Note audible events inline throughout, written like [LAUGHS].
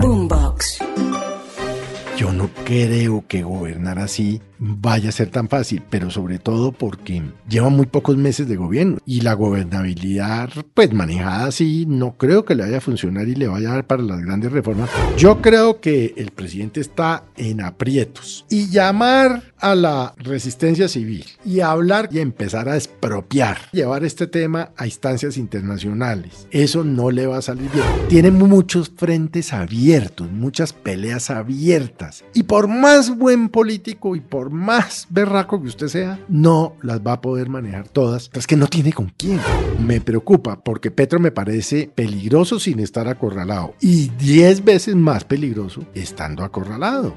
Boombox. Yo no creo que gobernar así vaya a ser tan fácil, pero sobre todo porque lleva muy pocos meses de gobierno y la gobernabilidad, pues manejada así, no creo que le vaya a funcionar y le vaya a dar para las grandes reformas. Yo creo que el presidente está en aprietos y llamar a la resistencia civil y hablar y empezar a expropiar, llevar este tema a instancias internacionales, eso no le va a salir bien. Tiene muchos frentes abiertos, muchas peleas abiertas y por más buen político y por más berraco que usted sea, no las va a poder manejar todas. Es que no tiene con quién. Me preocupa porque Petro me parece peligroso sin estar acorralado y 10 veces más peligroso estando acorralado.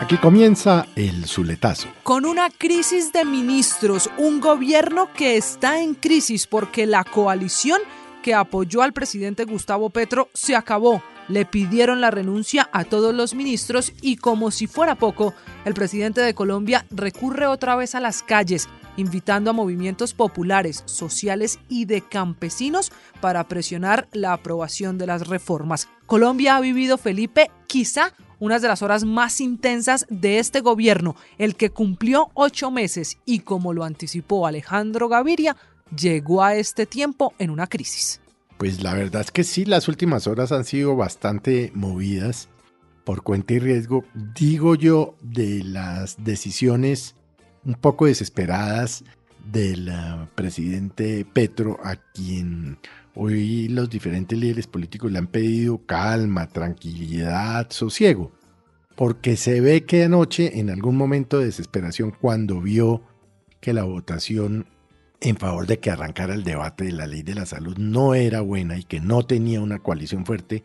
Aquí comienza el Zuletazo. Con una crisis de ministros, un gobierno que está en crisis porque la coalición que apoyó al presidente Gustavo Petro se acabó le pidieron la renuncia a todos los ministros y como si fuera poco, el presidente de Colombia recurre otra vez a las calles, invitando a movimientos populares, sociales y de campesinos para presionar la aprobación de las reformas. Colombia ha vivido, Felipe, quizá una de las horas más intensas de este gobierno, el que cumplió ocho meses y como lo anticipó Alejandro Gaviria, llegó a este tiempo en una crisis. Pues la verdad es que sí, las últimas horas han sido bastante movidas por cuenta y riesgo, digo yo, de las decisiones un poco desesperadas del ah, presidente Petro, a quien hoy los diferentes líderes políticos le han pedido calma, tranquilidad, sosiego, porque se ve que anoche, en algún momento de desesperación, cuando vio que la votación en favor de que arrancara el debate de la ley de la salud no era buena y que no tenía una coalición fuerte,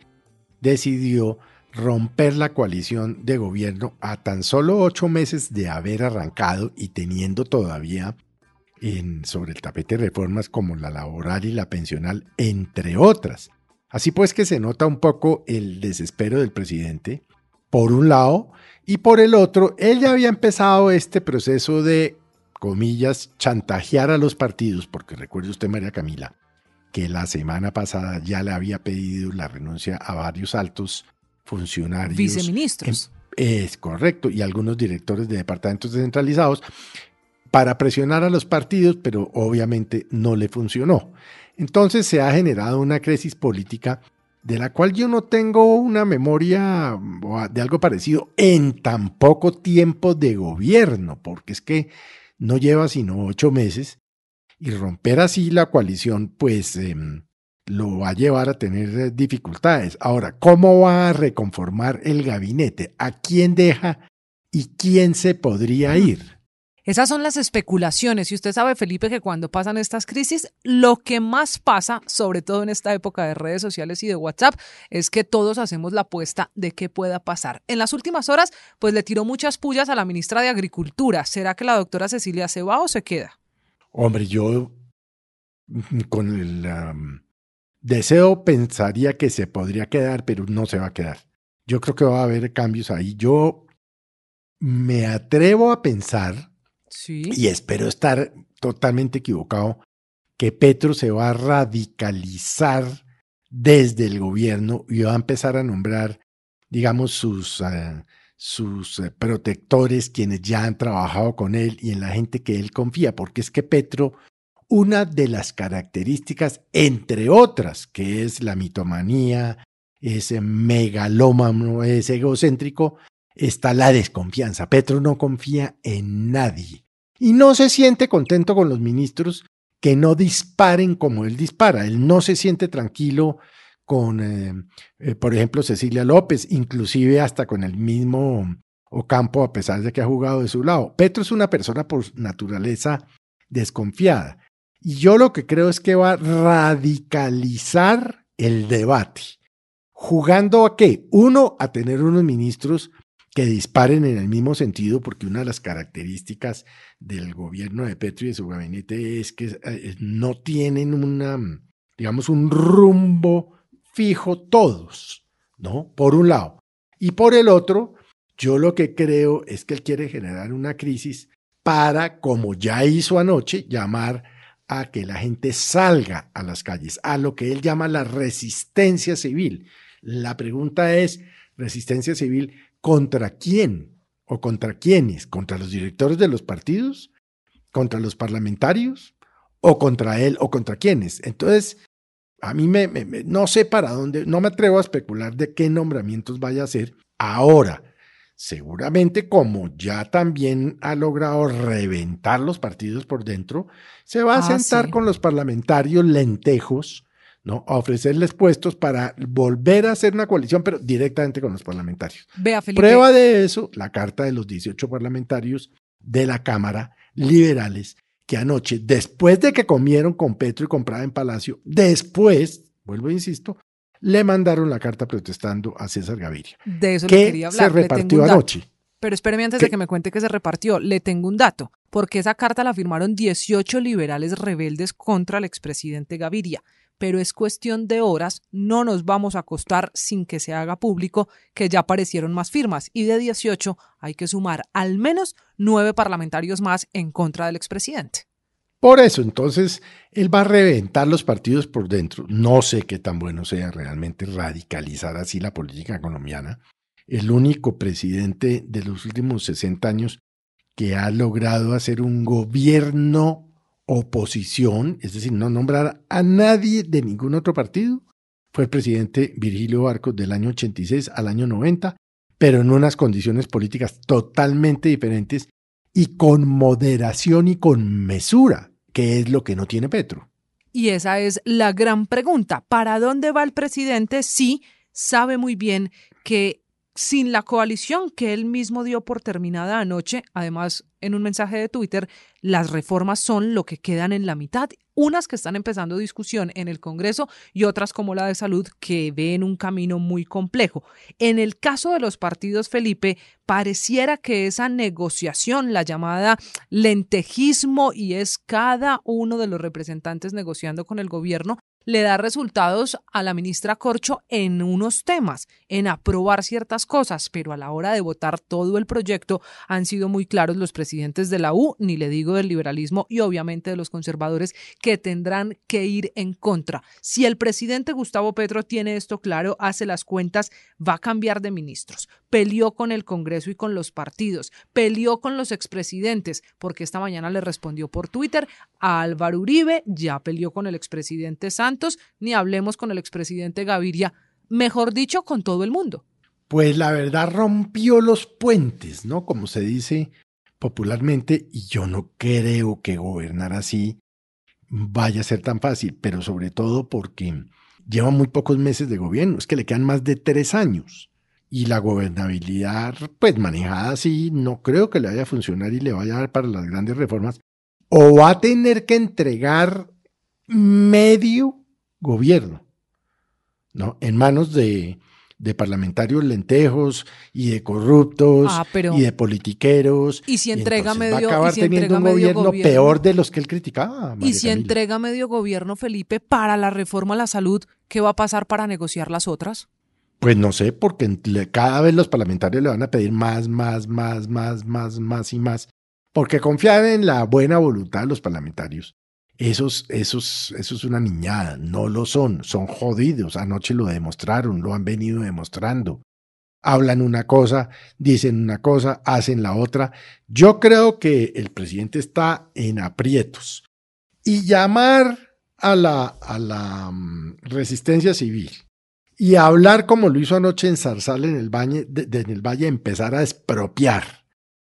decidió romper la coalición de gobierno a tan solo ocho meses de haber arrancado y teniendo todavía en, sobre el tapete reformas como la laboral y la pensional, entre otras. Así pues que se nota un poco el desespero del presidente, por un lado, y por el otro, él ya había empezado este proceso de comillas, chantajear a los partidos, porque recuerde usted, María Camila, que la semana pasada ya le había pedido la renuncia a varios altos funcionarios. Viceministros. Es correcto, y algunos directores de departamentos descentralizados para presionar a los partidos, pero obviamente no le funcionó. Entonces se ha generado una crisis política de la cual yo no tengo una memoria de algo parecido en tan poco tiempo de gobierno, porque es que no lleva sino ocho meses y romper así la coalición, pues em, lo va a llevar a tener eh, dificultades. Ahora, ¿cómo va a reconformar el gabinete? ¿A quién deja y quién se podría ir? Esas son las especulaciones y usted sabe, Felipe, que cuando pasan estas crisis, lo que más pasa, sobre todo en esta época de redes sociales y de WhatsApp, es que todos hacemos la apuesta de qué pueda pasar. En las últimas horas, pues le tiró muchas pullas a la ministra de Agricultura. ¿Será que la doctora Cecilia se va o se queda? Hombre, yo mm, con el deseo pensaría que se podría quedar, pero no se va a quedar. Yo creo que va a haber cambios ahí. Yo me atrevo a pensar y espero estar totalmente equivocado, que Petro se va a radicalizar desde el gobierno y va a empezar a nombrar, digamos, sus, eh, sus eh, protectores, quienes ya han trabajado con él y en la gente que él confía, porque es que Petro, una de las características, entre otras, que es la mitomanía, ese megalómano, es egocéntrico, está la desconfianza. Petro no confía en nadie y no se siente contento con los ministros que no disparen como él dispara. Él no se siente tranquilo con, eh, eh, por ejemplo, Cecilia López, inclusive hasta con el mismo Ocampo, a pesar de que ha jugado de su lado. Petro es una persona por naturaleza desconfiada. Y yo lo que creo es que va a radicalizar el debate. ¿Jugando a qué? Uno, a tener unos ministros que disparen en el mismo sentido, porque una de las características del gobierno de Petro y de su gabinete es que eh, no tienen una, digamos, un rumbo fijo todos, ¿no? Por un lado. Y por el otro, yo lo que creo es que él quiere generar una crisis para, como ya hizo anoche, llamar a que la gente salga a las calles, a lo que él llama la resistencia civil. La pregunta es, ¿resistencia civil contra quién? ¿O contra quiénes? ¿Contra los directores de los partidos? ¿Contra los parlamentarios? ¿O contra él? ¿O contra quiénes? Entonces, a mí me, no sé para dónde, no me atrevo a especular de qué nombramientos vaya a hacer ahora seguramente como ya también ha logrado reventar los partidos por dentro, se va a ah, sentar con los parlamentarios lentejos, ¿no? A ofrecerles puestos para volver a hacer una coalición, pero directamente con los parlamentarios. Vea, Prueba de eso, la carta de los 18 parlamentarios de la Cámara liberales que anoche, después de que comieron con Petro y con en Palacio, después, vuelvo e insisto, le mandaron la carta protestando a César Gaviria. De eso le quería hablar. se repartió anoche. Pero espéreme antes de que me cuente que se repartió, le tengo un dato, porque esa carta la firmaron 18 liberales rebeldes contra el expresidente Gaviria. Pero es cuestión de horas, no nos vamos a acostar sin que se haga público que ya aparecieron más firmas y de 18 hay que sumar al menos nueve parlamentarios más en contra del expresidente. Por eso, entonces, él va a reventar los partidos por dentro. No sé qué tan bueno sea realmente radicalizar así la política colombiana. El único presidente de los últimos 60 años que ha logrado hacer un gobierno oposición, es decir, no nombrar a nadie de ningún otro partido, fue el presidente Virgilio Barcos del año 86 al año 90, pero en unas condiciones políticas totalmente diferentes y con moderación y con mesura. ¿Qué es lo que no tiene Petro? Y esa es la gran pregunta. ¿Para dónde va el presidente si sabe muy bien que sin la coalición que él mismo dio por terminada anoche, además en un mensaje de Twitter, las reformas son lo que quedan en la mitad, unas que están empezando discusión en el Congreso y otras como la de salud que ven un camino muy complejo. En el caso de los partidos, Felipe, pareciera que esa negociación, la llamada lentejismo, y es cada uno de los representantes negociando con el gobierno, le da resultados a la ministra Corcho en unos temas, en aprobar ciertas cosas, pero a la hora de votar todo el proyecto han sido muy claros los presidentes de la U, ni le digo del liberalismo y obviamente de los conservadores, que tendrán que ir en contra. Si el presidente Gustavo Petro tiene esto claro, hace las cuentas, va a cambiar de ministros. Peleó con el Congreso y con los partidos, peleó con los expresidentes, porque esta mañana le respondió por Twitter a Álvaro Uribe, ya peleó con el expresidente Sánchez, ni hablemos con el expresidente Gaviria, mejor dicho, con todo el mundo. Pues la verdad rompió los puentes, ¿no? Como se dice popularmente, y yo no creo que gobernar así vaya a ser tan fácil, pero sobre todo porque lleva muy pocos meses de gobierno, es que le quedan más de tres años. Y la gobernabilidad, pues manejada así, no creo que le vaya a funcionar y le vaya a dar para las grandes reformas. O va a tener que entregar medio gobierno, ¿no? En manos de, parlamentarios lentejos y de corruptos ah, y de politiqueros. Y si entrega medio va a acabar teniendo un gobierno, peor de los que él criticaba. y si entrega medio gobierno, Felipe, para la reforma a la salud, ¿qué va a pasar para negociar las otras? Pues no sé, porque cada vez los parlamentarios le van a pedir más, más, más, más, más, más y más, porque confían en la buena voluntad de los parlamentarios esos, esos, eso es una niñada, no lo son, son jodidos, anoche lo demostraron, lo han venido demostrando. Hablan una cosa, dicen una cosa, hacen la otra. Yo creo que el presidente está en aprietos. Y llamar a la, a la mm, resistencia civil y hablar como lo hizo anoche en Zarzal en el, en el Valle, empezar a expropiar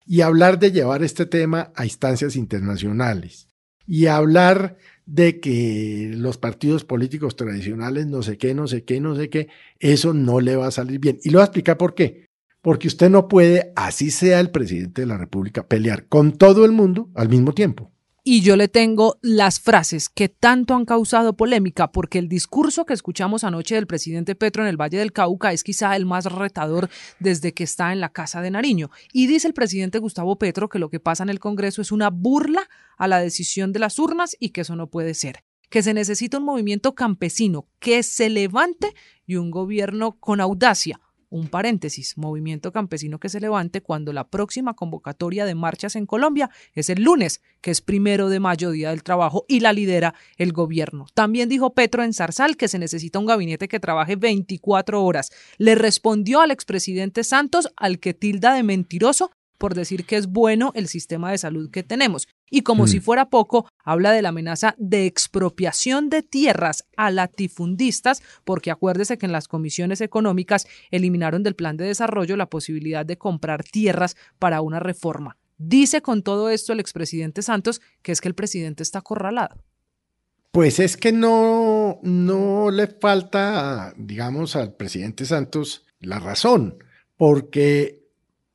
y hablar de llevar este tema a instancias internacionales y hablar de que los partidos políticos tradicionales no sé qué, no sé qué, no sé qué, eso no le va a salir bien. Y lo voy a explicar por qué. Porque usted no puede, así sea el presidente de la República, pelear con todo el mundo al mismo tiempo. Y yo le tengo las frases que tanto han causado polémica, porque el discurso que escuchamos anoche del presidente Petro en el Valle del Cauca es quizá el más retador desde que está en la Casa de Nariño. Y dice el presidente Gustavo Petro que lo que pasa en el Congreso es una burla a la decisión de las urnas y que eso no puede ser que se necesita un movimiento campesino que se levante y un gobierno con audacia, un paréntesis, movimiento campesino que se levante cuando la próxima convocatoria de marchas en Colombia es el lunes, que es primero de mayo, Día del Trabajo, y la lidera el gobierno. También dijo Petro en Zarzal que se necesita un gabinete que trabaje 24 horas. Le respondió al expresidente Santos, al que tilda de mentiroso por decir que es bueno el sistema de salud que tenemos. Y como si mm. fuera poco, habla de la amenaza de expropiación de tierras a latifundistas, porque acuérdese que en las comisiones económicas eliminaron del plan de desarrollo la posibilidad de comprar tierras para una reforma. Dice con todo esto el expresidente Santos que es que el presidente está acorralado. Pues es que no, no le falta, digamos, al presidente Santos la razón, porque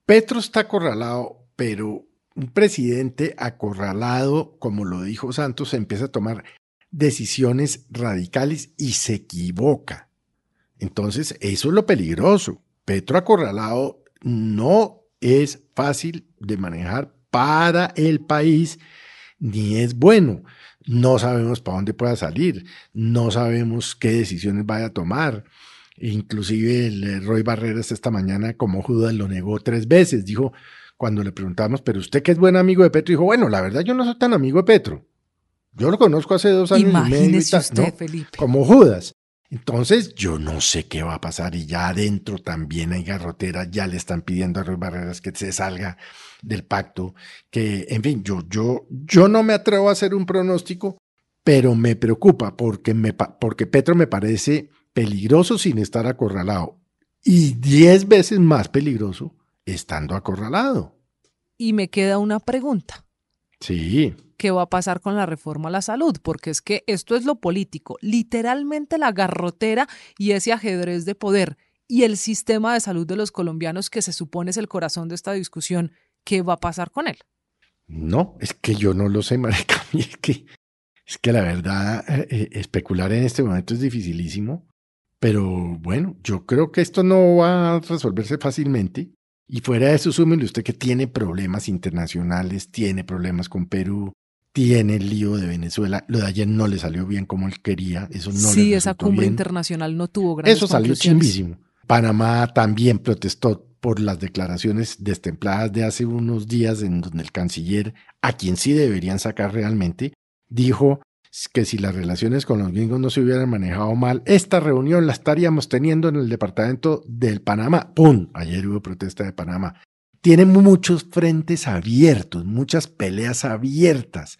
Petro está acorralado, pero un presidente acorralado, como lo dijo Santos, empieza a tomar decisiones radicales y se equivoca. Entonces, eso es lo peligroso. Petro acorralado no es fácil de manejar para el país, ni es bueno. No sabemos para dónde pueda salir, no sabemos qué decisiones vaya a tomar. Inclusive el eh, Roy Barreras esta mañana, como Judas, lo negó tres veces. Dijo, cuando le preguntamos, pero usted que es buen amigo de Petro, dijo, bueno, la verdad yo no soy tan amigo de Petro. Yo lo conozco hace dos años y medio. usted, Felipe. Como Judas. Entonces, yo no sé qué va a pasar y ya adentro también hay garroteras, ya le están pidiendo a Roy Barreras que se salga del pacto, que, en fin, yo, yo, yo no me atrevo a hacer un pronóstico, pero me preocupa porque, me, porque Petro me parece peligroso sin estar acorralado y diez veces más peligroso estando acorralado. Y me queda una pregunta. Sí. ¿Qué va a pasar con la reforma a la salud? Porque es que esto es lo político, literalmente la garrotera y ese ajedrez de poder y el sistema de salud de los colombianos que se supone es el corazón de esta discusión. ¿Qué va a pasar con él? No, es que yo no lo sé, Marica. [LAUGHS] Es que, es que la verdad, eh, eh, especular en este momento es dificilísimo. Pero bueno, yo creo que esto no va a resolverse fácilmente. Y fuera de eso, súmele usted que tiene problemas internacionales, tiene problemas con Perú, tiene el lío de Venezuela. Lo de ayer no le salió bien como él quería. Eso no sí, esa cumbre internacional no tuvo grandes Eso salió chimbísimo. Panamá también protestó por las declaraciones destempladas de hace unos días en donde el canciller, a quien sí deberían sacar realmente, dijo que si las relaciones con los gringos no se hubieran manejado mal, esta reunión la estaríamos teniendo en el departamento del Panamá. ¡Pum! Ayer hubo protesta de Panamá. Tiene muchos frentes abiertos, muchas peleas abiertas,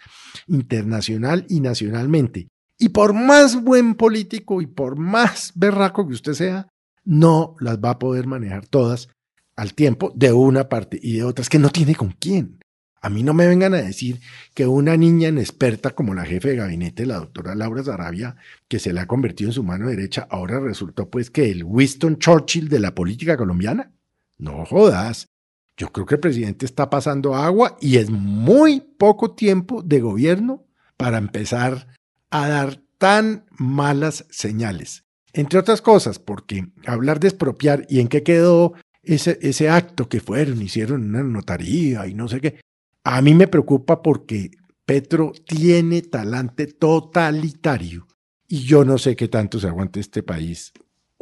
internacional y nacionalmente. Y por más buen político y por más berraco que usted sea, no las va a poder manejar todas al tiempo de una parte y de otras que no tiene con quién. A mí no me vengan a decir que una niña inexperta como la jefe de gabinete, la doctora Laura Zarabia, que se le ha convertido en su mano derecha, ahora resultó pues que el Winston Churchill de la política colombiana. No jodas. Yo creo que el presidente está pasando agua y es muy poco tiempo de gobierno para empezar a dar tan malas señales. Entre otras cosas, porque hablar de expropiar y en qué quedó ese, ese acto que fueron, hicieron una notaría y no sé qué, a mí me preocupa porque Petro tiene talante totalitario y yo no sé qué tanto se aguante este país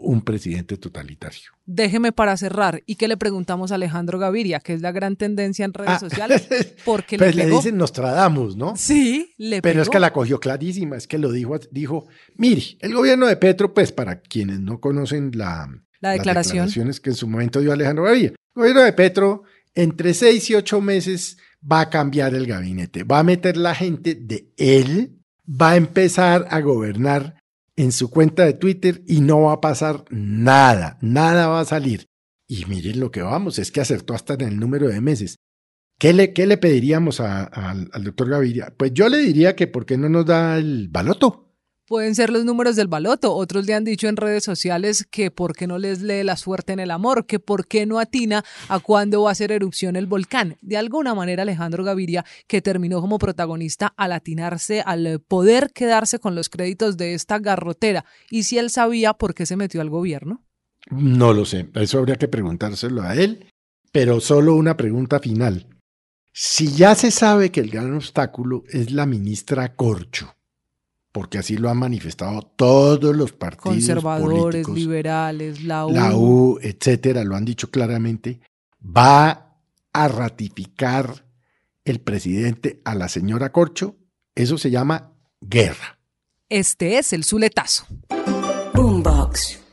un presidente totalitario. Déjeme para cerrar. ¿Y qué le preguntamos a Alejandro Gaviria, que es la gran tendencia en redes ah, sociales? Porque [LAUGHS] pues le, dicen Nostradamus, ¿no? Sí, le Pero es que la cogió clarísima, es que lo dijo, dijo, mire, el gobierno de Petro, pues para quienes no conocen la, la declaración. las declaraciones que en su momento dio Alejandro Gaviria, el gobierno de Petro, entre seis y ocho meses va a cambiar el gabinete, va a meter la gente de él, va a empezar a gobernar en su cuenta de Twitter y no va a pasar nada, nada va a salir. Y miren lo que vamos, es que acertó hasta en el número de meses. ¿Qué le, qué le pediríamos al doctor Gaviria? Pues yo le diría que por qué no nos da el baloto pueden ser los números del baloto. Otros le han dicho en redes sociales que por qué no les lee la suerte en el amor, que por qué no atina a cuándo va a hacer erupción el volcán. De alguna manera, Alejandro Gaviria, que terminó como protagonista al atinarse, al poder quedarse con los créditos de esta garrotera. ¿Y si él sabía por qué se metió al gobierno? No lo sé, eso habría que preguntárselo a él, pero solo una pregunta final. Si ya se sabe que el gran obstáculo es la ministra Corcho, porque así lo han manifestado todos los partidos conservadores, políticos, liberales, la U. la U, etcétera, lo han dicho claramente, va a ratificar el presidente a la señora Corcho, eso se llama guerra. Este es el Zuletazo. Boombox.